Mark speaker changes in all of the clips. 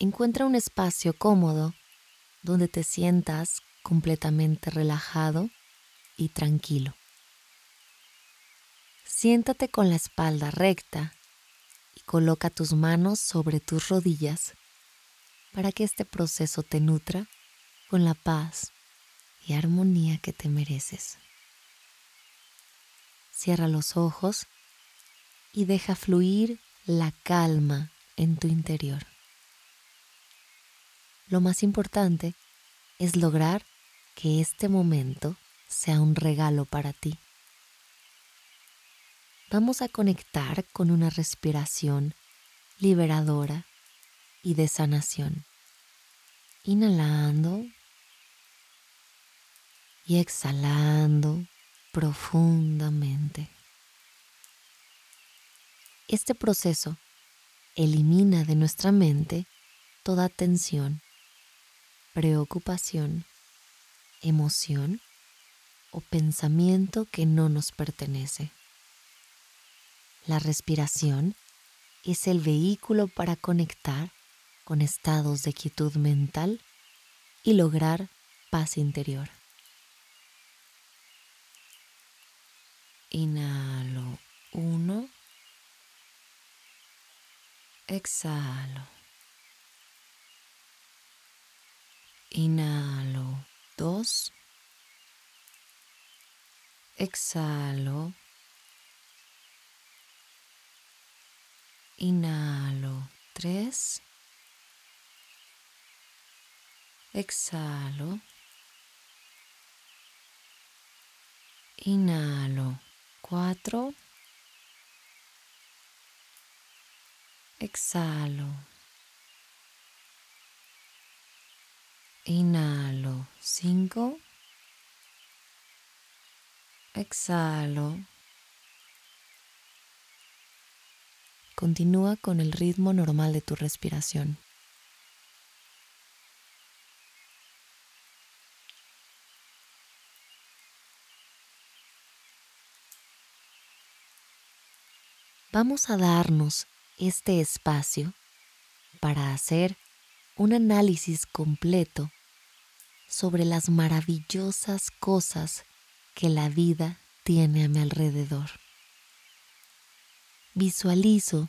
Speaker 1: encuentra un espacio cómodo donde te sientas completamente relajado y tranquilo. Siéntate con la espalda recta y coloca tus manos sobre tus rodillas para que este proceso te nutra con la paz y armonía que te mereces. Cierra los ojos y deja fluir la calma en tu interior. Lo más importante es lograr que este momento sea un regalo para ti. Vamos a conectar con una respiración liberadora y de sanación. Inhalando y exhalando profundamente. Este proceso elimina de nuestra mente toda tensión, preocupación, emoción o pensamiento que no nos pertenece. La respiración es el vehículo para conectar con estados de quietud mental y lograr paz interior. Inhalo uno. Exhalo. Inhalo dos. Exhalo. Inhalo tres. Exhalo. Inhalo cuatro. Exhalo. Inhalo cinco. Exhalo. Continúa con el ritmo normal de tu respiración. Vamos a darnos este espacio para hacer un análisis completo sobre las maravillosas cosas que la vida tiene a mi alrededor. Visualizo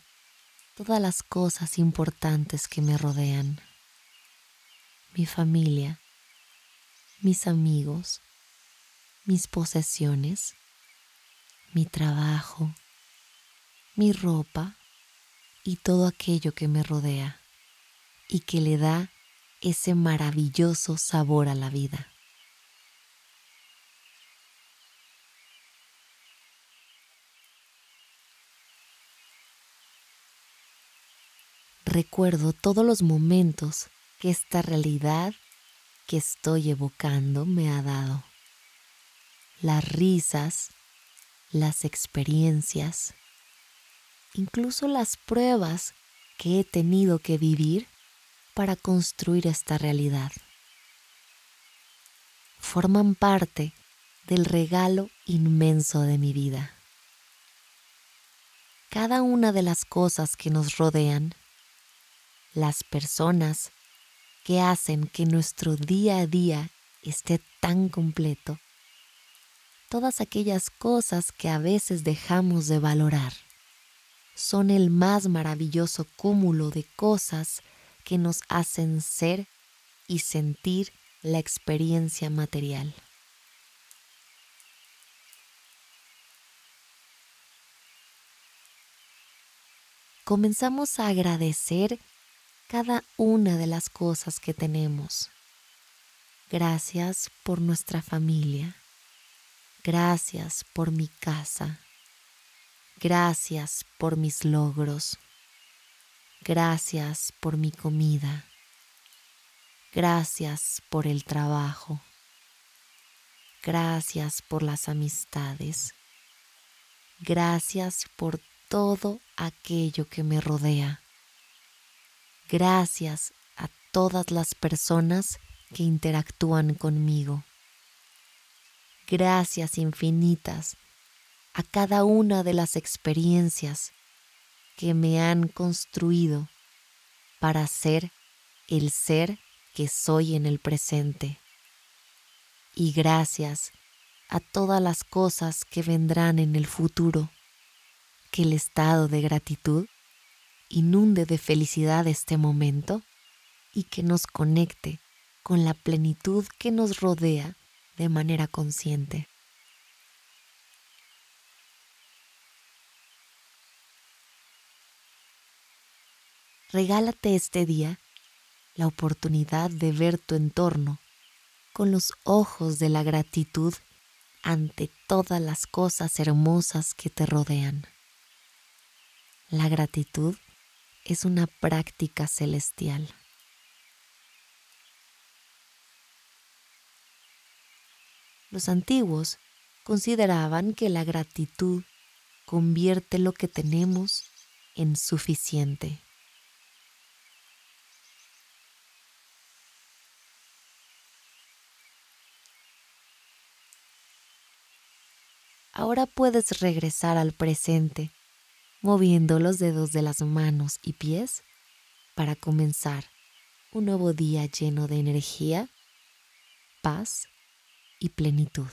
Speaker 1: todas las cosas importantes que me rodean. Mi familia, mis amigos, mis posesiones, mi trabajo, mi ropa y todo aquello que me rodea y que le da ese maravilloso sabor a la vida. Recuerdo todos los momentos que esta realidad que estoy evocando me ha dado. Las risas, las experiencias, incluso las pruebas que he tenido que vivir para construir esta realidad. Forman parte del regalo inmenso de mi vida. Cada una de las cosas que nos rodean, las personas que hacen que nuestro día a día esté tan completo, todas aquellas cosas que a veces dejamos de valorar son el más maravilloso cúmulo de cosas que nos hacen ser y sentir la experiencia material. Comenzamos a agradecer cada una de las cosas que tenemos. Gracias por nuestra familia. Gracias por mi casa. Gracias por mis logros. Gracias por mi comida. Gracias por el trabajo. Gracias por las amistades. Gracias por todo aquello que me rodea. Gracias a todas las personas que interactúan conmigo. Gracias infinitas a cada una de las experiencias que me han construido para ser el ser que soy en el presente. Y gracias a todas las cosas que vendrán en el futuro, que el estado de gratitud inunde de felicidad este momento y que nos conecte con la plenitud que nos rodea de manera consciente. Regálate este día la oportunidad de ver tu entorno con los ojos de la gratitud ante todas las cosas hermosas que te rodean. La gratitud es una práctica celestial. Los antiguos consideraban que la gratitud convierte lo que tenemos en suficiente. Ahora puedes regresar al presente, moviendo los dedos de las manos y pies para comenzar un nuevo día lleno de energía, paz y plenitud.